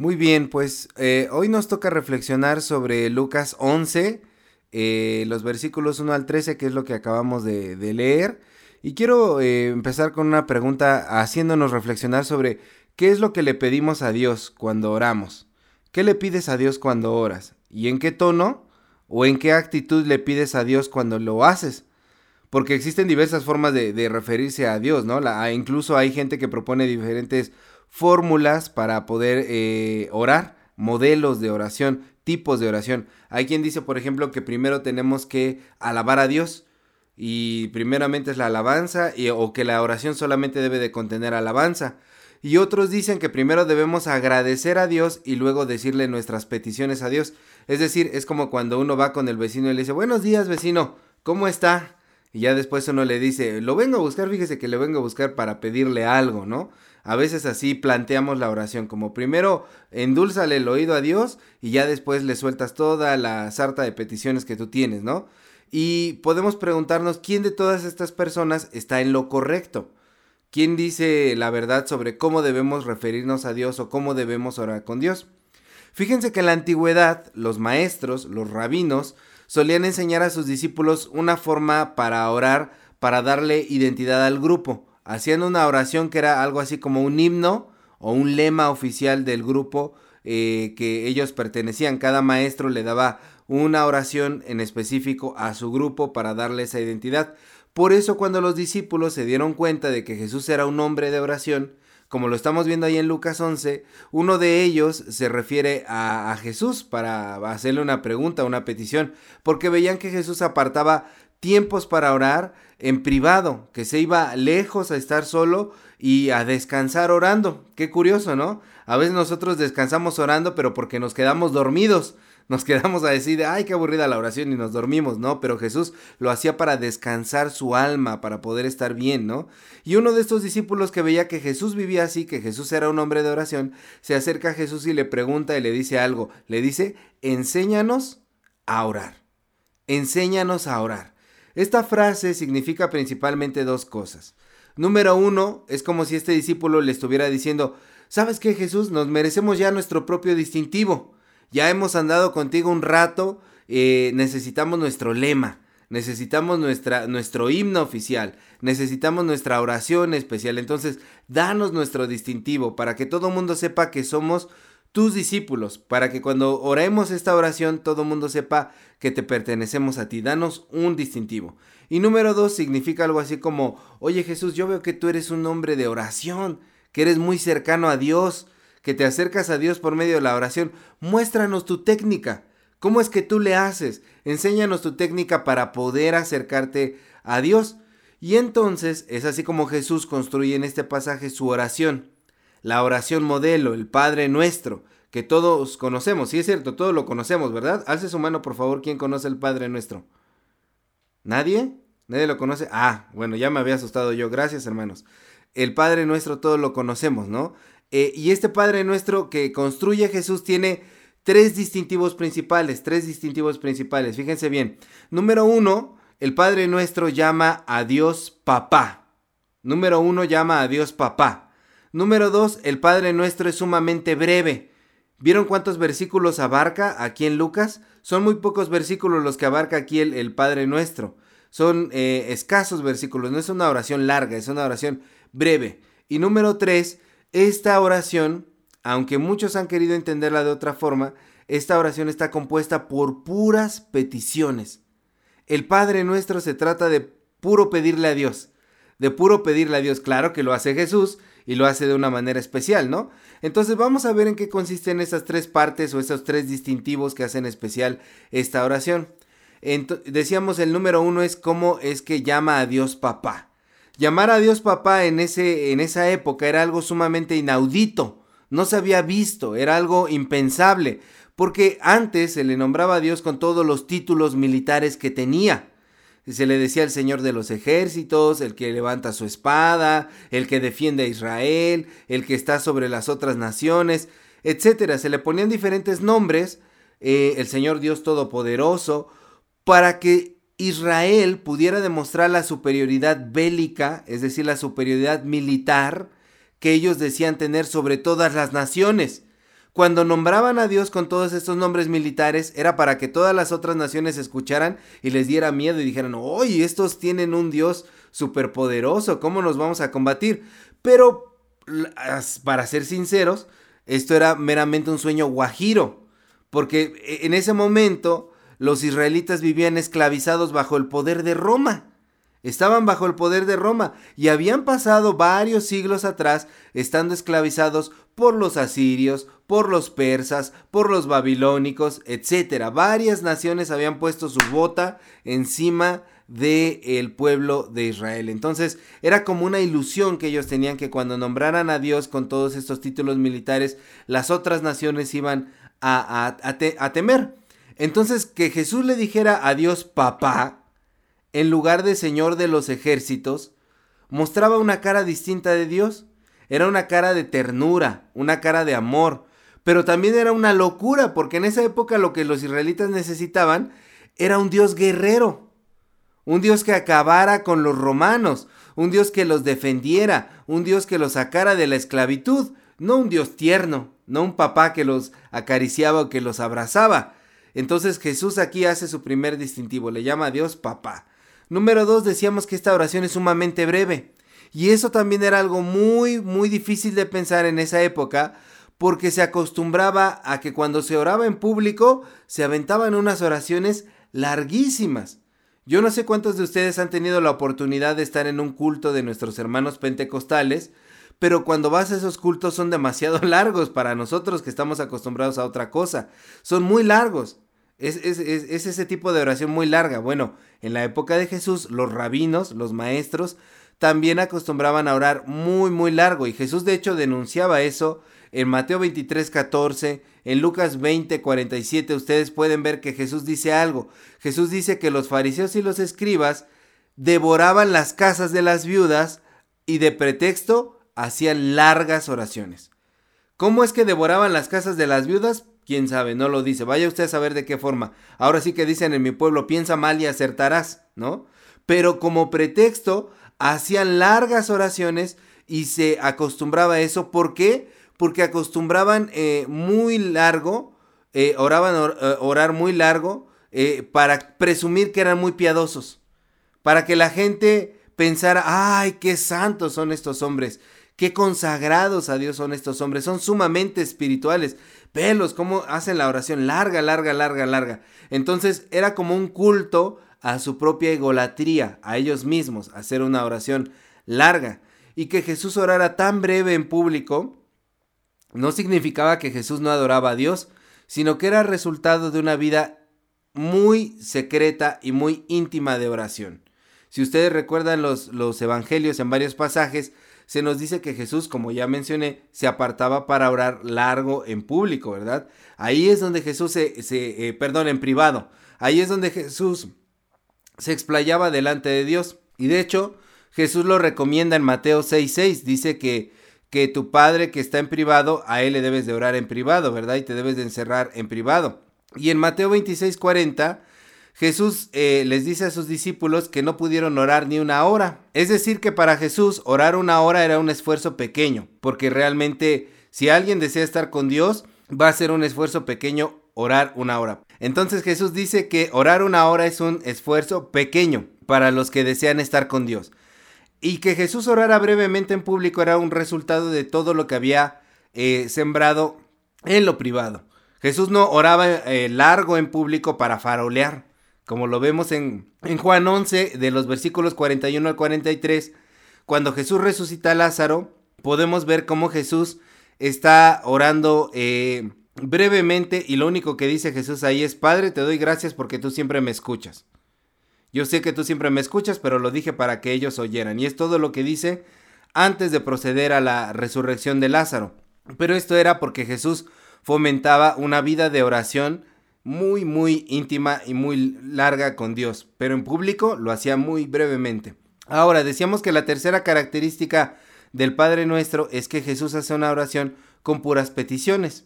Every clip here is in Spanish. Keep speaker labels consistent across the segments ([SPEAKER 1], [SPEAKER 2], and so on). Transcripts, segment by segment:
[SPEAKER 1] Muy bien, pues eh, hoy nos toca reflexionar sobre Lucas 11, eh, los versículos 1 al 13, que es lo que acabamos de, leer. Y quiero eh, empezar con una pregunta haciéndonos reflexionar sobre qué es lo que le pedimos a Dios cuando oramos. ¿Qué le pides a Dios cuando oras? ¿Y en qué tono o en qué actitud le pides a Dios cuando lo haces? Porque existen diversas formas de, referirse a Dios, ¿no? La, incluso hay gente que propone diferentes fórmulas para poder eh, orar, modelos de oración, tipos de oración. Hay quien dice, por ejemplo, que primero tenemos que alabar a Dios y primeramente es la alabanza y, o que la oración solamente debe de contener alabanza. Y otros dicen que primero debemos agradecer a Dios y luego decirle nuestras peticiones a Dios. Es decir, es como cuando uno va con el vecino y le dice, buenos días vecino, ¿cómo está? Y ya después uno le dice, lo vengo a buscar, fíjese que le vengo a buscar para pedirle algo, ¿no? A veces así planteamos la oración, como primero endúlzale el oído a Dios y ya después le sueltas toda la sarta de peticiones que tú tienes, ¿no? Y podemos preguntarnos quién de todas estas personas está en lo correcto. ¿Quién dice la verdad sobre cómo debemos referirnos a Dios o cómo debemos orar con Dios? Fíjense que en la antigüedad los maestros, los rabinos, solían enseñar a sus discípulos una forma para orar, para darle identidad al grupo hacían una oración que era algo así como un himno o un lema oficial del grupo eh, que ellos pertenecían. Cada maestro le daba una oración en específico a su grupo para darle esa identidad. Por eso cuando los discípulos se dieron cuenta de que Jesús era un hombre de oración, como lo estamos viendo ahí en Lucas 11, uno de ellos se refiere a, a, Jesús para hacerle una pregunta, una petición, porque veían que Jesús apartaba tiempos para orar en privado, que se iba lejos a estar solo y a descansar orando. Qué curioso, ¿no? A veces nosotros descansamos orando, pero porque nos quedamos dormidos. Nos quedamos a decir, ay, qué aburrida la oración y nos dormimos, ¿no? Pero Jesús lo hacía para descansar su alma, para poder estar bien, ¿no? Y uno de estos discípulos que veía que Jesús vivía así, que Jesús era un hombre de oración, se acerca a Jesús y le pregunta y le dice algo. Le dice, enséñanos a orar. Enséñanos a orar. Esta frase significa principalmente dos cosas. Número uno, es como si este discípulo le estuviera diciendo, ¿sabes qué Jesús? Nos merecemos ya nuestro propio distintivo. Ya hemos andado contigo un rato, eh, necesitamos nuestro lema, necesitamos nuestra, nuestro himno oficial, necesitamos nuestra oración especial. Entonces, danos nuestro distintivo para que todo el mundo sepa que somos tus discípulos, para que cuando oremos esta oración todo mundo sepa que te pertenecemos a ti. Danos un distintivo. Y número dos significa algo así como, oye Jesús, yo veo que tú eres un hombre de oración, que eres muy cercano a Dios, que te acercas a Dios por medio de la oración. Muéstranos tu técnica. ¿Cómo es que tú le haces? Enséñanos tu técnica para poder acercarte a Dios. Y entonces es así como Jesús construye en este pasaje su oración la oración modelo, el Padre Nuestro, que todos conocemos. Sí es cierto, todos lo conocemos, ¿verdad? Alce su mano, por favor, ¿quién conoce el Padre Nuestro? ¿Nadie? ¿Nadie lo conoce? Ah, bueno, ya me había asustado yo. Gracias, hermanos. El Padre Nuestro todos lo conocemos, ¿no? Eh, y este Padre Nuestro que construye Jesús tiene tres distintivos principales, tres distintivos principales. Fíjense bien. Número uno, el Padre Nuestro llama a Dios papá. Número uno llama a Dios papá. Número 2. El Padre Nuestro es sumamente breve. ¿Vieron cuántos versículos abarca aquí en Lucas? Son muy pocos versículos los que abarca aquí el, Padre Nuestro. Son eh, escasos versículos, no es una oración larga, es una oración breve. Y número 3. Esta oración, aunque muchos han querido entenderla de otra forma, esta oración está compuesta por puras peticiones. El Padre Nuestro se trata de puro pedirle a Dios, de puro pedirle a Dios. Claro que lo hace Jesús, y lo hace de una manera especial, ¿no? Entonces vamos a ver en qué consisten esas tres partes o esos tres distintivos que hacen especial esta oración. decíamos el número uno es cómo es que llama a Dios papá. Llamar a Dios papá en, ese, en esa época era algo sumamente inaudito, no se había visto, era algo impensable, porque antes se le nombraba a Dios con todos los títulos militares que tenía se le decía el Señor de los ejércitos, el que levanta su espada, el que defiende a Israel, el que está sobre las otras naciones, etcétera. Se le ponían diferentes nombres, eh, el Señor Dios Todopoderoso, para que Israel pudiera demostrar la superioridad bélica, es decir, la superioridad militar que ellos decían tener sobre todas las naciones. Cuando nombraban a Dios con todos estos nombres militares, era para que todas las otras naciones escucharan y les diera miedo y dijeran, oye, estos tienen un Dios superpoderoso, ¿cómo nos vamos a combatir? Pero, para ser sinceros, esto era meramente un sueño guajiro, porque e, en ese momento los israelitas vivían esclavizados bajo el poder de Roma. Estaban bajo el poder de Roma y habían pasado varios siglos atrás estando esclavizados por los asirios, por los persas, por los babilónicos, etc. Varias naciones habían puesto su bota encima del el pueblo de Israel. Entonces era como una ilusión que ellos tenían que cuando nombraran a Dios con todos estos títulos militares, las otras naciones iban a, a temer. Entonces que Jesús le dijera a Dios papá, en lugar de Señor de los ejércitos, mostraba una cara distinta de Dios. Era una cara de ternura, una cara de amor, pero también era una locura, porque en esa época lo que los israelitas necesitaban era un Dios guerrero, un Dios que acabara con los romanos, un Dios que los defendiera, un Dios que los sacara de la esclavitud, no un Dios tierno, no un papá que los acariciaba o que los abrazaba. Entonces Jesús aquí hace su primer distintivo, le llama a Dios papá. Número dos, decíamos que esta oración es sumamente breve. Y eso también era algo muy, muy difícil de pensar en esa época, porque se acostumbraba a que cuando se oraba en público se aventaban unas oraciones larguísimas. Yo no sé cuántos de ustedes han tenido la oportunidad de estar en un culto de nuestros hermanos pentecostales, pero cuando vas a esos cultos son demasiado largos para nosotros que estamos acostumbrados a otra cosa. Son muy largos. Es, ese tipo de oración muy larga. Bueno, en la época de Jesús, los rabinos, los maestros, también acostumbraban a orar muy, muy largo. Y Jesús de hecho denunciaba eso en Mateo 23, 14, en Lucas 20, 47. Ustedes pueden ver que Jesús dice algo. Jesús dice que los fariseos y los escribas devoraban las casas de las viudas y de pretexto hacían largas oraciones. ¿Cómo es que devoraban las casas de las viudas? quién sabe, no lo dice. Vaya usted a saber de qué forma. Ahora sí que dicen en mi pueblo, piensa mal y acertarás, ¿no? Pero como pretexto, hacían largas oraciones y se acostumbraba a eso. ¿Por qué? Porque acostumbraban eh, muy largo, eh, oraban eh, orar muy largo para presumir que eran muy piadosos. Para que la gente pensara, ay, qué santos son estos hombres. Qué consagrados a Dios son estos hombres, son sumamente espirituales. Velos cómo hacen la oración larga, larga, larga, larga. Entonces era como un culto a su propia egolatría, a ellos mismos, hacer una oración larga. Y que Jesús orara tan breve en público no significaba que Jesús no adoraba a Dios, sino que era resultado de una vida muy secreta y muy íntima de oración. Si ustedes recuerdan los, los evangelios en varios pasajes, se nos dice que Jesús, como ya mencioné, se apartaba para orar largo en público, ¿verdad? Ahí es donde Jesús se, se eh, perdón, en privado. Ahí es donde Jesús se explayaba delante de Dios. Y de hecho, Jesús lo recomienda en Mateo 6:6. Dice que, que tu Padre que está en privado, a Él le debes de orar en privado, ¿verdad? Y te debes de encerrar en privado. Y en Mateo 26:40 Jesús eh, les dice a sus discípulos que no pudieron orar ni una hora. Es decir, que para Jesús orar una hora era un esfuerzo pequeño, porque realmente si alguien desea estar con Dios, va a ser un esfuerzo pequeño orar una hora. Entonces Jesús dice que orar una hora es un esfuerzo pequeño para los que desean estar con Dios. Y que Jesús orara brevemente en público era un resultado de todo lo que había eh, sembrado en lo privado. Jesús no oraba eh, largo en público para farolear como lo vemos en, Juan 11, de los versículos 41 al 43, cuando Jesús resucita a Lázaro, podemos ver cómo Jesús está orando eh, brevemente y lo único que dice Jesús ahí es, Padre, te doy gracias porque tú siempre me escuchas. Yo sé que tú siempre me escuchas, pero lo dije para que ellos oyeran. Y es todo lo que dice antes de proceder a la resurrección de Lázaro. Pero esto era porque Jesús fomentaba una vida de oración muy, muy íntima y muy larga con Dios, pero en público lo hacía muy brevemente. Ahora, decíamos que la tercera característica del Padre Nuestro es que Jesús hace una oración con puras peticiones.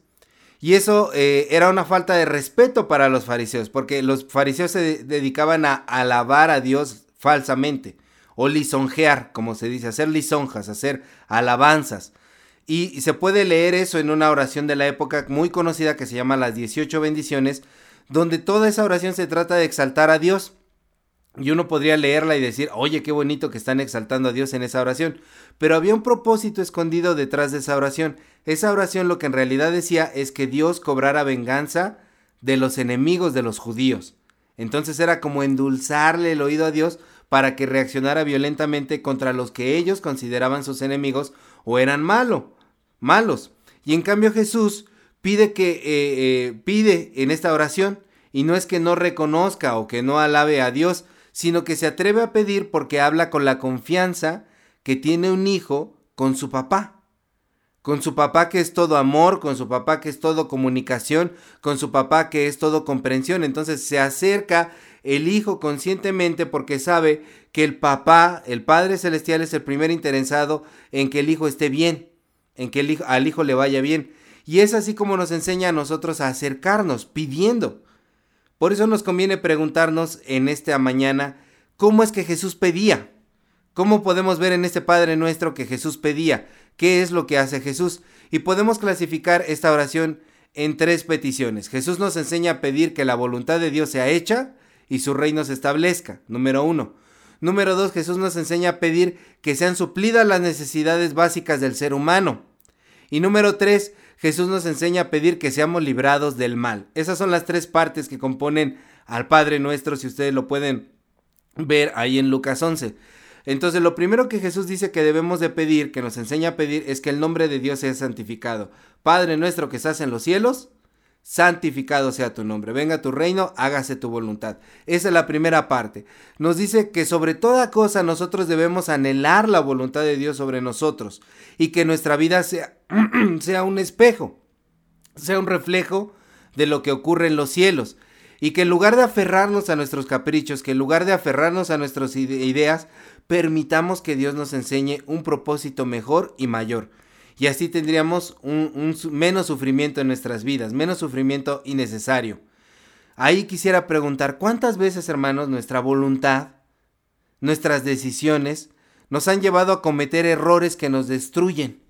[SPEAKER 1] Y eso eh, era una falta de respeto para los fariseos, porque los fariseos se dedicaban a alabar a Dios falsamente, o lisonjear, como se dice, hacer lisonjas, hacer alabanzas. Y se puede leer eso en una oración de la época muy conocida que se llama las 18 bendiciones, donde toda esa oración se trata de exaltar a Dios. Y uno podría leerla y decir, oye, qué bonito que están exaltando a Dios en esa oración. Pero había un propósito escondido detrás de esa oración. Esa oración lo que en realidad decía es que Dios cobrara venganza de los enemigos de los judíos. Entonces era como endulzarle el oído a Dios para que reaccionara violentamente contra los que ellos consideraban sus enemigos o eran malo, malos. Y en cambio Jesús pide que eh, eh, pide en esta oración y no es que no reconozca o que no alabe a Dios, sino que se atreve a pedir porque habla con la confianza que tiene un hijo con su papá. Con su papá que es todo amor, con su papá que es todo comunicación, con su papá que es todo comprensión. Entonces se acerca el hijo conscientemente porque sabe que el papá, el Padre Celestial es el primer interesado en que el hijo esté bien, en que el hijo, al hijo le vaya bien. Y es así como nos enseña a nosotros a acercarnos, pidiendo. Por eso nos conviene preguntarnos en esta mañana, ¿cómo es que Jesús pedía? ¿Cómo podemos ver en este Padre nuestro que Jesús pedía? ¿Qué es lo que hace Jesús? Y podemos clasificar esta oración en tres peticiones. Jesús nos enseña a pedir que la voluntad de Dios sea hecha y su reino se establezca. Número uno. Número dos, Jesús nos enseña a pedir que sean suplidas las necesidades básicas del ser humano. Y número tres, Jesús nos enseña a pedir que seamos librados del mal. Esas son las tres partes que componen al Padre nuestro, si ustedes lo pueden ver ahí en Lucas 11. Entonces lo primero que Jesús dice que debemos de pedir, que nos enseña a pedir, es que el nombre de Dios sea santificado. Padre nuestro que estás en los cielos, santificado sea tu nombre. Venga tu reino, hágase tu voluntad. Esa es la primera parte. Nos dice que sobre toda cosa nosotros debemos anhelar la voluntad de Dios sobre nosotros y que nuestra vida sea, sea un espejo, sea un reflejo de lo que ocurre en los cielos. Y que en lugar de aferrarnos a nuestros caprichos, que en lugar de aferrarnos a nuestras ideas, permitamos que Dios nos enseñe un propósito mejor y mayor. Y así tendríamos un, menos sufrimiento en nuestras vidas, menos sufrimiento innecesario. Ahí quisiera preguntar, ¿cuántas veces, hermanos, nuestra voluntad, nuestras decisiones, nos han llevado a cometer errores que nos destruyen?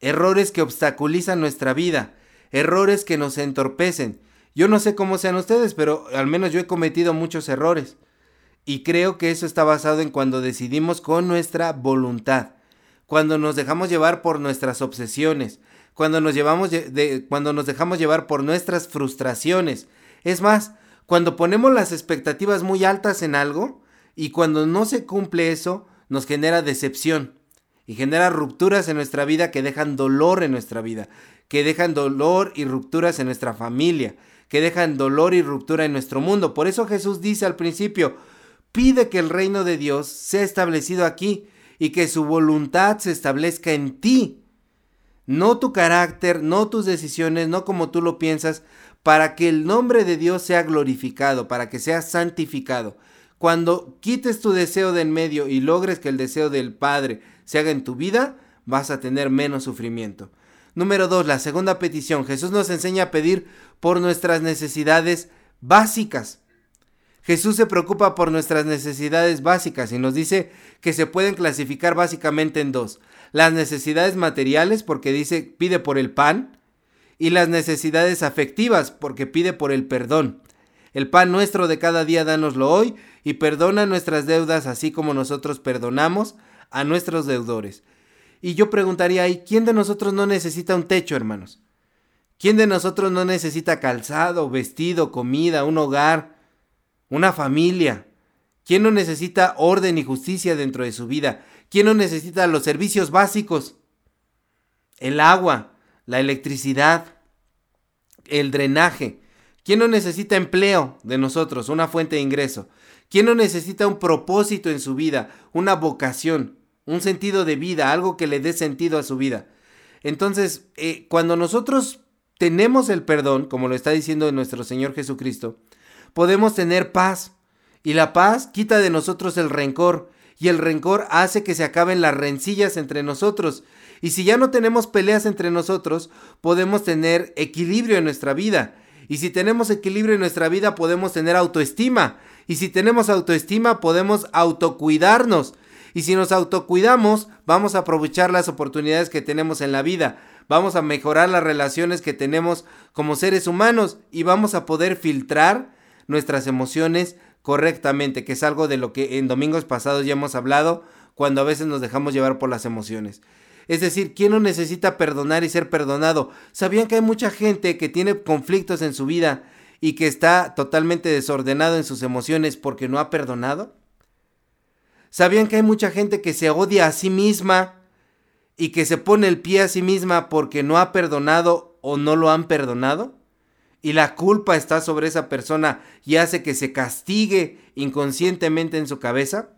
[SPEAKER 1] Errores que obstaculizan nuestra vida, errores que nos entorpecen. Yo no sé cómo sean ustedes, pero al menos yo he cometido muchos errores. Y creo que eso está basado en cuando decidimos con nuestra voluntad, cuando nos dejamos llevar por nuestras obsesiones, cuando nos, llevamos cuando nos dejamos llevar por nuestras frustraciones. Es más, cuando ponemos las expectativas muy altas en algo y cuando no se cumple eso, nos genera decepción y genera rupturas en nuestra vida que dejan dolor en nuestra vida, que dejan dolor y rupturas en nuestra familia, que dejan dolor y ruptura en nuestro mundo. Por eso Jesús dice al principio, Pide que el reino de Dios sea establecido aquí y que su voluntad se establezca en ti. No tu carácter, no tus decisiones, no como tú lo piensas, para que el nombre de Dios sea glorificado, para que sea santificado. Cuando quites tu deseo de en medio y logres que el deseo del Padre se haga en tu vida, vas a tener menos sufrimiento. Número dos, la segunda petición. Jesús nos enseña a pedir por nuestras necesidades básicas. Jesús se preocupa por nuestras necesidades básicas y nos dice que se pueden clasificar básicamente en dos. Las necesidades materiales porque dice pide por el pan y las necesidades afectivas porque pide por el perdón. El pan nuestro de cada día dánoslo hoy y perdona nuestras deudas así como nosotros perdonamos a nuestros deudores. Y yo preguntaría ahí, ¿quién de nosotros no necesita un techo, hermanos? ¿Quién de nosotros no necesita calzado, vestido, comida, un hogar? una familia. ¿Quién no necesita orden y justicia dentro de su vida? ¿Quién no necesita los servicios básicos? El agua, la electricidad, el drenaje. ¿Quién no necesita empleo de nosotros, una fuente de ingreso? ¿Quién no necesita un propósito en su vida, una vocación, un sentido de vida, algo que le dé sentido a su vida? Entonces, eh, cuando nosotros tenemos el perdón, como lo está diciendo nuestro Señor Jesucristo, podemos tener paz. Y la paz quita de nosotros el rencor. Y el rencor hace que se acaben las rencillas entre nosotros. Y si ya no tenemos peleas entre nosotros, podemos tener equilibrio en nuestra vida. Y si tenemos equilibrio en nuestra vida, podemos tener autoestima. Y si tenemos autoestima, podemos autocuidarnos. Y si nos autocuidamos, vamos a aprovechar las oportunidades que tenemos en la vida, vamos a mejorar las relaciones que tenemos como seres humanos y vamos a poder filtrar nuestras emociones correctamente, que es algo de lo que en domingos pasados ya hemos hablado, cuando a veces nos dejamos llevar por las emociones. Es decir, ¿quién no necesita perdonar y ser perdonado? ¿Sabían que hay mucha gente que tiene conflictos en su vida y que está totalmente desordenado en sus emociones porque no ha perdonado? ¿Sabían que hay mucha gente que se odia a sí misma y que se pone el pie a sí misma porque no ha perdonado o no lo han perdonado? Y la culpa está sobre esa persona y hace que se castigue inconscientemente en su cabeza.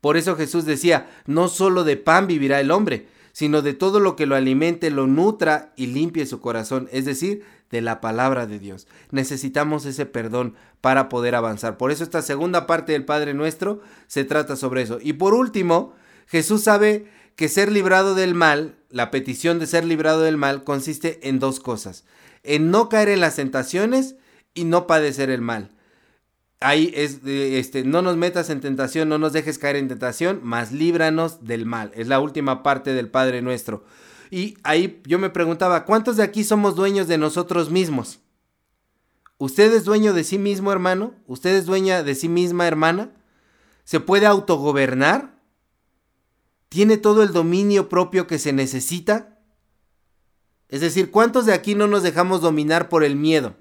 [SPEAKER 1] Por eso Jesús decía, no solo de pan vivirá el hombre, sino de todo lo que lo alimente, lo nutra y limpie su corazón, es decir, de la palabra de Dios. Necesitamos ese perdón para poder avanzar. Por eso esta segunda parte del Padre Nuestro se trata sobre eso. Y por último, Jesús sabe que ser librado del mal, la petición de ser librado del mal, consiste en dos cosas. En no caer en las tentaciones y no padecer el mal. Ahí es, este, no nos metas en tentación, no nos dejes caer en tentación, mas líbranos del mal. Es la última parte del Padre Nuestro. Y ahí yo me preguntaba, ¿cuántos de aquí somos dueños de nosotros mismos? ¿Usted es dueño de sí mismo, hermano? ¿Usted es dueña de sí misma, hermana? ¿Se puede autogobernar? ¿Tiene todo el dominio propio que se necesita? Es decir, ¿cuántos de aquí no nos dejamos dominar por el miedo?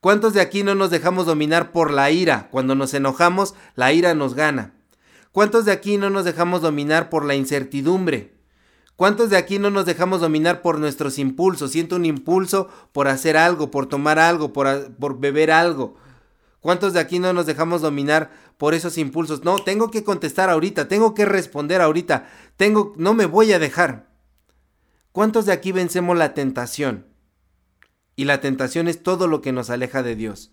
[SPEAKER 1] ¿Cuántos de aquí no nos dejamos dominar por la ira? Cuando nos enojamos, la ira nos gana. ¿Cuántos de aquí no nos dejamos dominar por la incertidumbre? ¿Cuántos de aquí no nos dejamos dominar por nuestros impulsos? Siento un impulso por hacer algo, por tomar algo, por, por, beber algo. ¿Cuántos de aquí no nos dejamos dominar por esos impulsos? No, tengo que contestar ahorita, tengo que responder ahorita, tengo, no me voy a dejar. ¿Cuántos de aquí vencemos la tentación? y la tentación es todo lo que nos aleja de Dios.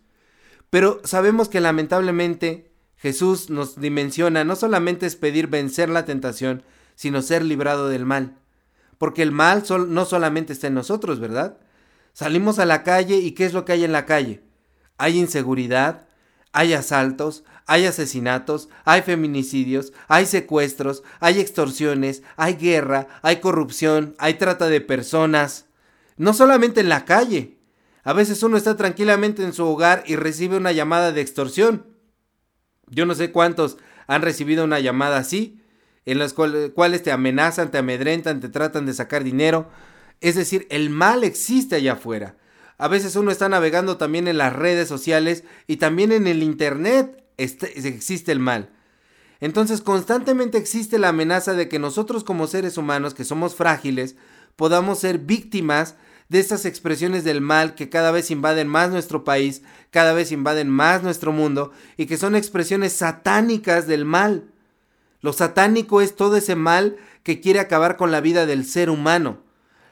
[SPEAKER 1] Pero sabemos que lamentablemente Jesús nos dimensiona no solamente es pedir vencer la tentación, sino ser librado del mal. Porque el mal no solamente está en nosotros, ¿verdad? Salimos a la calle y ¿qué es lo que hay en la calle? Hay inseguridad, hay asaltos, hay asesinatos, hay feminicidios, hay secuestros, hay extorsiones, hay guerra, hay corrupción, hay trata de personas. No solamente en la calle, a veces uno está tranquilamente en su hogar y recibe una llamada de extorsión. Yo no sé cuántos han recibido una llamada así, en las cuales te amenazan, te amedrentan, te tratan de sacar dinero. Es decir, el mal existe allá afuera. A veces uno está navegando también en las redes sociales y también en el Internet este, existe el mal. Entonces constantemente existe la amenaza de que nosotros como seres humanos, que somos frágiles, podamos ser víctimas de estas expresiones del mal que cada vez invaden más nuestro país, cada vez invaden más nuestro mundo y que son expresiones satánicas del mal. Lo satánico es todo ese mal que quiere acabar con la vida del ser humano.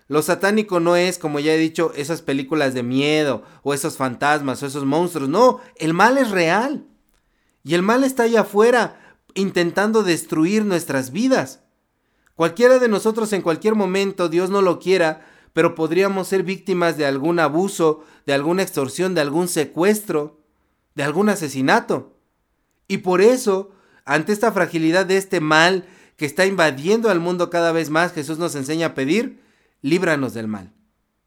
[SPEAKER 1] Lo satánico no es, como ya he dicho, esas películas de miedo o esos fantasmas o esos monstruos. No, el mal es real. Y el mal está allá afuera intentando destruir nuestras vidas. Cualquiera de nosotros en cualquier momento, Dios no lo quiera, pero podríamos ser víctimas de algún abuso, de alguna extorsión, de algún secuestro, de algún asesinato. Y por eso, ante esta fragilidad de este mal que está invadiendo al mundo cada vez más, Jesús nos enseña a pedir, líbranos del mal,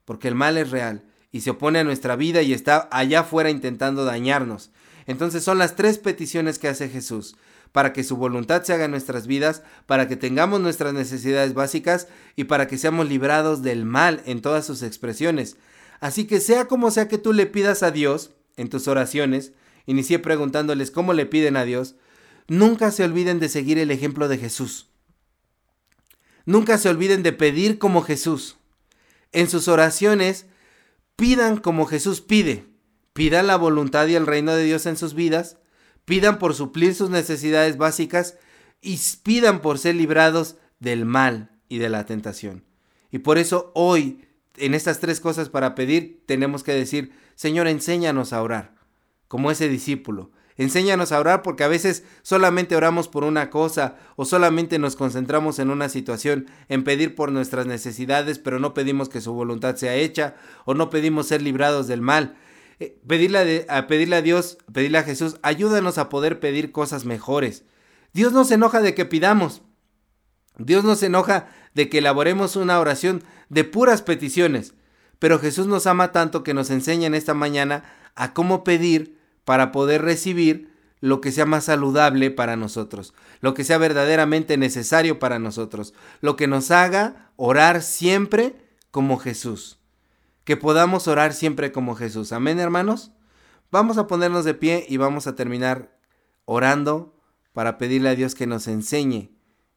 [SPEAKER 1] porque el mal es real y se opone a nuestra vida y está allá afuera intentando dañarnos. Entonces son las tres peticiones que hace Jesús para que su voluntad se haga en nuestras vidas, para que tengamos nuestras necesidades básicas y para que seamos librados del mal en todas sus expresiones. Así que sea como sea que tú le pidas a Dios en tus oraciones, inicié preguntándoles cómo le piden a Dios, nunca se olviden de seguir el ejemplo de Jesús. Nunca se olviden de pedir como Jesús. En sus oraciones, pidan como Jesús pide. Pidan la voluntad y el reino de Dios en sus vidas pidan por suplir sus necesidades básicas y pidan por ser librados del mal y de la tentación. Y por eso hoy, en estas tres cosas para pedir, tenemos que decir, Señor, enséñanos a orar, como ese discípulo. Enséñanos a orar porque a veces solamente oramos por una cosa o solamente nos concentramos en una situación, en pedir por nuestras necesidades, pero no pedimos que su voluntad sea hecha o no pedimos ser librados del mal. Eh, pedirle, a, pedirle a Dios, pedirle a Jesús, ayúdanos a poder pedir cosas mejores. Dios no se enoja de que pidamos. Dios no se enoja de que elaboremos una oración de puras peticiones. Pero Jesús nos ama tanto que nos enseña en esta mañana a cómo pedir para poder recibir lo que sea más saludable para nosotros, lo que sea verdaderamente necesario para nosotros, lo que nos haga orar siempre como Jesús. Que podamos orar siempre como Jesús. Amén, hermanos. Vamos a ponernos de pie y vamos a terminar orando para pedirle a Dios que nos enseñe,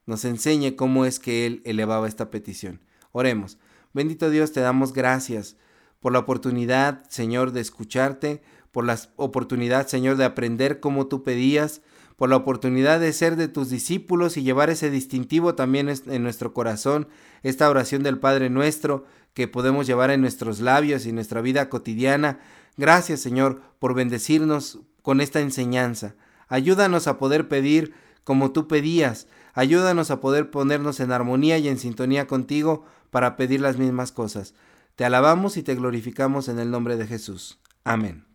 [SPEAKER 1] nos enseñe cómo es que Él elevaba esta petición. Oremos. Bendito Dios, te damos gracias por la oportunidad, Señor, de escucharte, por la oportunidad, Señor, de aprender como tú pedías, por la oportunidad de ser de tus discípulos y llevar ese distintivo también en nuestro corazón, esta oración del Padre nuestro que podemos llevar en nuestros labios y nuestra vida cotidiana. Gracias, Señor, por bendecirnos con esta enseñanza. Ayúdanos a poder pedir como tú pedías. Ayúdanos a poder ponernos en armonía y en sintonía contigo para pedir las mismas cosas. Te alabamos y te glorificamos en el nombre de Jesús. Amén.